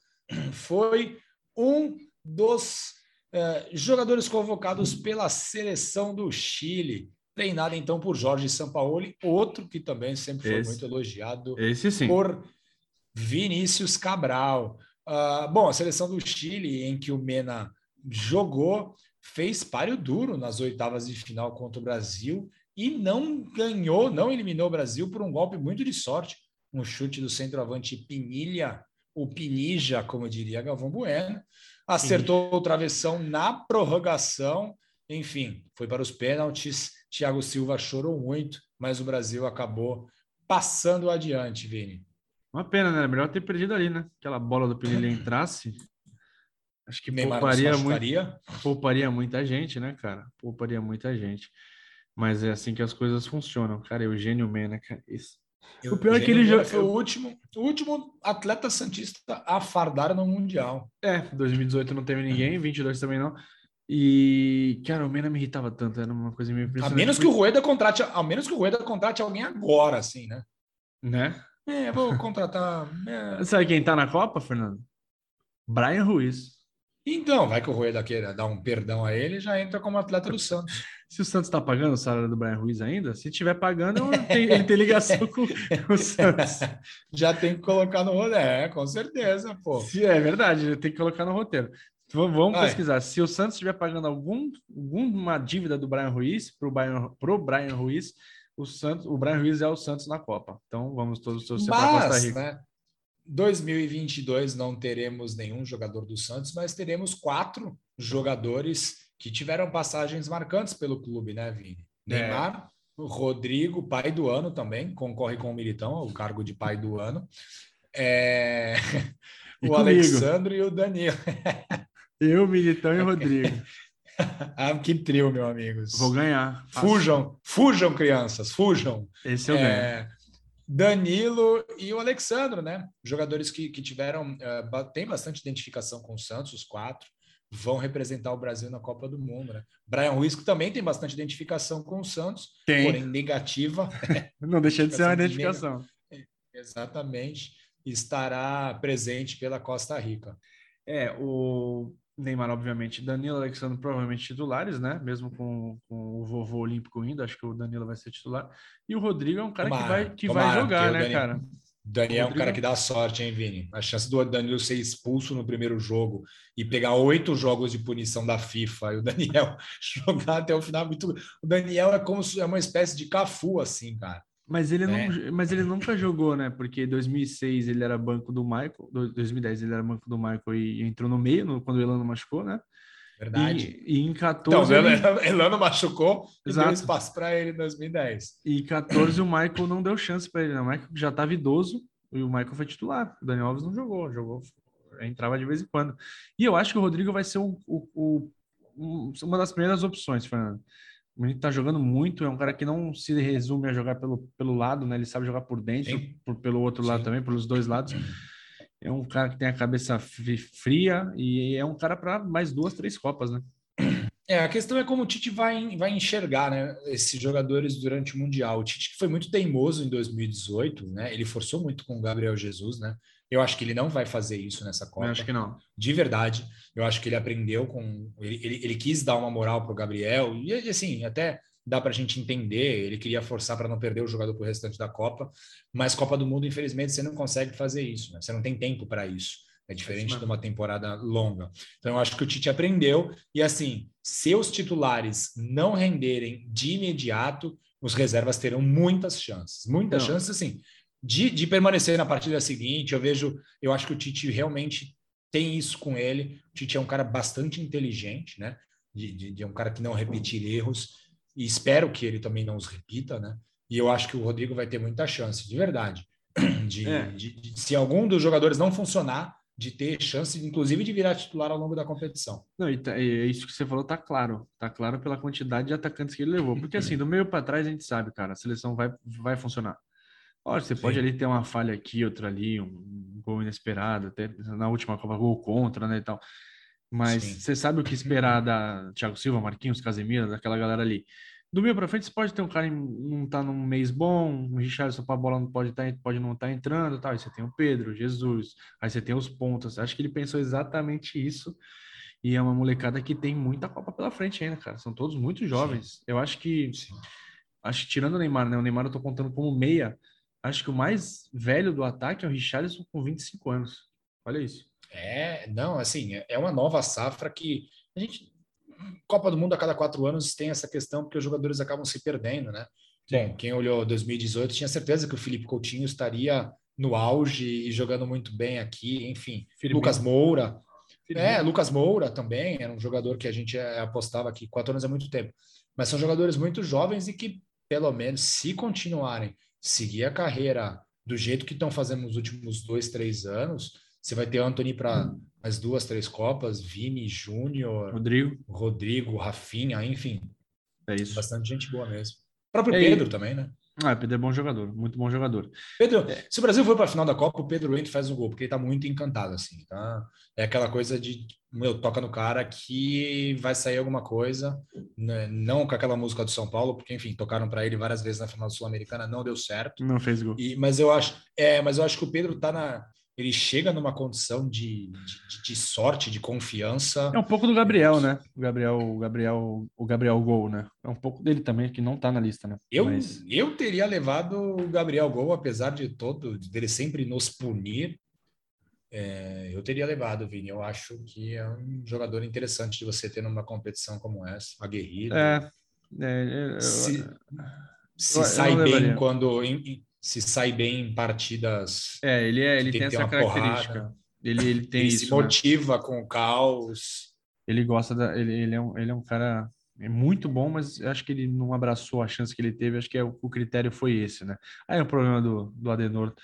foi um dos uh, jogadores convocados pela seleção do Chile treinado então por Jorge Sampaoli, outro que também sempre foi esse, muito elogiado por Vinícius Cabral. Uh, bom, a seleção do Chile, em que o Mena jogou, fez páreo duro nas oitavas de final contra o Brasil e não ganhou, não eliminou o Brasil por um golpe muito de sorte, um chute do centroavante Pinilha, o Pinija, como diria Galvão Bueno, acertou Sim. o travessão na prorrogação, enfim, foi para os pênaltis Thiago Silva chorou muito, mas o Brasil acabou passando adiante, Vini. Uma pena, né? Melhor ter perdido ali, né? Aquela bola do Pinilha entrasse. Acho que Neymar pouparia, muito, pouparia muita gente, né, cara? Pouparia muita gente. Mas é assim que as coisas funcionam. Cara, Eugênio Mena, cara. Isso. Eu, o pior é que ele já foi o último, o último atleta santista a fardar no mundial. É, 2018 não teve ninguém, 22 também não. E, cara, o Mena me irritava tanto, era uma coisa meio impressionante. A menos que o Rueda contrate, a menos que o Rueda contrate alguém agora, assim, né? Né? É, vou contratar. É... Sabe quem tá na Copa, Fernando? Brian Ruiz. Então, vai que o Rueda queira dar um perdão a ele, já entra como atleta do Santos. (laughs) Se o Santos está pagando o salário do Brian Ruiz ainda, se estiver pagando, ele tem ligação com o Santos. (laughs) Já tem que colocar no roteiro, é, com certeza, pô. Se é verdade, tem que colocar no roteiro. Vamos pesquisar. Se o Santos estiver pagando algum, alguma dívida do Brian Ruiz para o Brian, pro Brian Ruiz, o, Santos, o Brian Ruiz é o Santos na Copa. Então vamos todos torcer para Costa Rica. Né, 2022 não teremos nenhum jogador do Santos, mas teremos quatro jogadores que tiveram passagens marcantes pelo clube, né, Vini? É. Neymar, Rodrigo, pai do ano também, concorre com o Militão, o cargo de pai do ano. É... (laughs) o comigo. Alexandre e o Danilo. (laughs) Eu, Militão e Rodrigo. (laughs) ah, que trio, meu amigos. Vou ganhar. Fujam, fujam, crianças, fujam. Esse eu é, ganho. Danilo e o Alexandre, né? Jogadores que, que tiveram, uh, tem bastante identificação com o Santos, os quatro. vão representar o Brasil na Copa do Mundo. Né? Brian Ruiz, que também tem bastante identificação com o Santos, tem. porém negativa. (laughs) Não deixa de ser uma identificação. Exatamente. Estará presente pela Costa Rica. É, o Neymar, obviamente, Danilo Alexandre provavelmente titulares, né? Mesmo com, com o vovô olímpico indo, acho que o Danilo vai ser titular. E o Rodrigo é um cara tomara, que vai, que tomara, vai jogar, né, Danilo, cara? Daniel é um cara que dá sorte, hein, Vini? A chance do Danilo ser expulso no primeiro jogo e pegar oito jogos de punição da FIFA e o Daniel (laughs) jogar até o final é muito. O Daniel é como é uma espécie de Cafu, assim, cara. Mas ele, não, é. mas ele nunca jogou, né? Porque 2006 ele era banco do Michael, 2010 ele era banco do Michael e entrou no meio no, quando o Elano machucou, né? Verdade. E, e em 14. Então, ele... Elano machucou e Exato. deu espaço para ele em 2010. E em 14 o Michael não deu chance para ele, né? O Michael já estava idoso e o Michael foi titular. O Daniel Alves não jogou, jogou, entrava de vez em quando. E eu acho que o Rodrigo vai ser o, o, o, uma das primeiras opções, Fernando. O menino tá jogando muito, é um cara que não se resume a jogar pelo, pelo lado, né? Ele sabe jogar por dentro, por, pelo outro Sim. lado também, pelos dois lados. É um cara que tem a cabeça fria e é um cara para mais duas, três Copas, né? É, a questão é como o Tite vai, vai enxergar né, esses jogadores durante o Mundial. O Tite foi muito teimoso em 2018, né? Ele forçou muito com o Gabriel Jesus, né? Eu acho que ele não vai fazer isso nessa Copa. Eu acho que não. De verdade. Eu acho que ele aprendeu com. Ele, ele, ele quis dar uma moral para o Gabriel, e assim, até dá para a gente entender. Ele queria forçar para não perder o jogador para o restante da Copa, mas Copa do Mundo, infelizmente, você não consegue fazer isso, né? Você não tem tempo para isso. É diferente é de uma temporada longa. Então, eu acho que o Tite aprendeu. E assim, se os titulares não renderem de imediato, os reservas terão muitas chances. Muitas não. chances, assim, de, de permanecer na partida seguinte. Eu vejo, eu acho que o Tite realmente tem isso com ele. O Tite é um cara bastante inteligente, né? De, de, de um cara que não repetir erros. E espero que ele também não os repita, né? E eu acho que o Rodrigo vai ter muita chance, de verdade. (clears throat) De, é. de, de, se algum dos jogadores não funcionar, de ter chance, inclusive, de virar titular ao longo da competição. Não, e, tá, e isso que você falou tá claro. Tá claro pela quantidade de atacantes que ele levou. Porque (clears throat) assim, do meio para trás a gente sabe, cara, a seleção vai, vai funcionar. Olha, você Sim. pode ali ter uma falha aqui, outra ali, um gol inesperado, até na última Copa gol contra, né, e tal. Mas Sim. você sabe o que esperar da Thiago Silva, Marquinhos, Casemiro, daquela galera ali. Do meio para frente, você pode ter um cara que não tá num mês bom, um Richardson para a bola não pode, tá, pode não estar tá entrando, tal. Aí você tem o Pedro, Jesus, aí você tem os pontos. Acho que ele pensou exatamente isso. E é uma molecada que tem muita Copa pela frente ainda, cara. São todos muito jovens. Sim. Eu acho que, Sim. acho que tirando o Neymar, né? O Neymar eu tô contando como meia. Acho que o mais velho do ataque é o Richardson com 25 anos. Olha isso. É, não, assim, é uma nova safra que a gente Copa do Mundo a cada quatro anos tem essa questão porque os jogadores acabam se perdendo, né? Bom, quem olhou 2018 tinha certeza que o Felipe Coutinho estaria no auge e jogando muito bem aqui, enfim. Firmino. Lucas Moura. Firmino. É, Lucas Moura também era um jogador que a gente é, apostava aqui. Quatro anos é muito tempo. Mas são jogadores muito jovens e que, pelo menos, se continuarem, seguir a carreira do jeito que estão fazendo nos últimos dois, três anos, você vai ter Anthony para as duas, três Copas, Vini, Júnior, Rodrigo, Rodrigo, Rafinha, enfim. É isso. Bastante gente boa mesmo. O próprio é Pedro também, né? Ah, Pedro é bom jogador, muito bom jogador. Pedro, é. se o Brasil for para a final da Copa, o Pedro entra e faz um gol, porque ele tá muito encantado, assim, tá? É aquela coisa de, meu, toca no cara que vai sair alguma coisa, né? não com aquela música do São Paulo, porque, enfim, tocaram para ele várias vezes na final Sul-Americana, não deu certo. Não fez gol. E, mas eu acho, é, mas eu acho que o Pedro tá na, ele chega numa condição de, de, de, sorte, de confiança. É um pouco do Gabriel, né? O Gabriel, o Gabriel, o Gabriel Gol, né? É um pouco dele também, que não tá na lista, né? Eu, Mas... eu teria levado o Gabriel Gol, apesar de todo, dele sempre nos punir. É, eu teria levado, Vini. Eu acho que é um jogador interessante de você ter numa competição como essa, aguerrido. É, é eu, se, se eu, sai bem quando. Em, se sai bem em partidas. É, ele, é, ele tem, tem essa característica. Ele, ele tem ele isso. se né? motiva né? com o caos. Ele gosta da. Ele, ele, é um, ele é um cara é muito bom, mas acho que ele não abraçou a chance que ele teve. Acho que é, o, o critério foi esse, né? Aí é o problema do, do Adenor.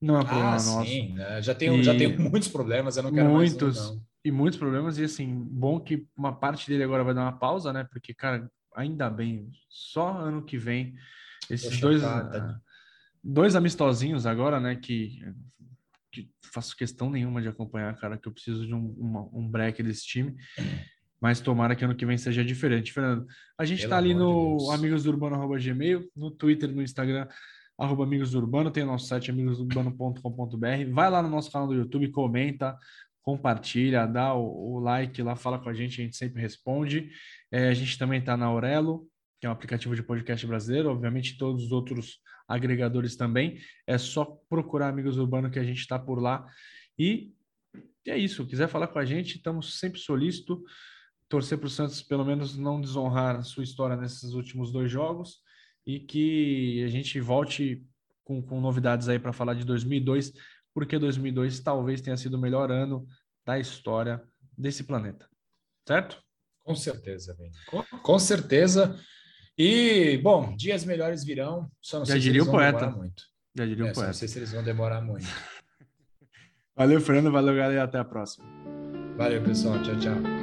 Não é um problema ah, nosso. Sim, né? já, tenho, e... já tenho (laughs) muitos problemas, eu não quero muitos, mais não. E muitos problemas, e assim, bom que uma parte dele agora vai dar uma pausa, né? Porque, cara, ainda bem, só ano que vem, esses Poxa, dois. Tá, tá dois amistosinhos agora, né? Que faço questão nenhuma de acompanhar, cara, que eu preciso de um, uma, um break desse time. Mas tomara que ano que vem seja diferente. Fernando, a gente está ali no de Amigos do Urbano, Gmail, no Twitter, no Instagram, arroba Amigos do Urbano, tem o nosso site amigosdourbano.com.br. Vai lá no nosso canal do YouTube, comenta, compartilha, dá o, o like lá, fala com a gente, a gente sempre responde. É, a gente também está na Aurelo, que é um aplicativo de podcast brasileiro, obviamente todos os outros agregadores também. É só procurar Amigos Urbano que a gente está por lá. E é isso. Quiser falar com a gente, estamos sempre solícitos. Torcer para o Santos, pelo menos, não desonrar a sua história nesses últimos dois jogos e que a gente volte com, com novidades aí para falar de 2002, porque 2002 talvez tenha sido o melhor ano da história desse planeta. Certo? Com certeza, Vini. Com, com certeza. E, bom, dias melhores virão. Só não Já sei diria se o poeta. muito. Já diria é, o poeta. Não sei se eles vão demorar muito. (laughs) valeu, Fernando. Valeu, galera. Até a próxima. Valeu, pessoal. Tchau, tchau.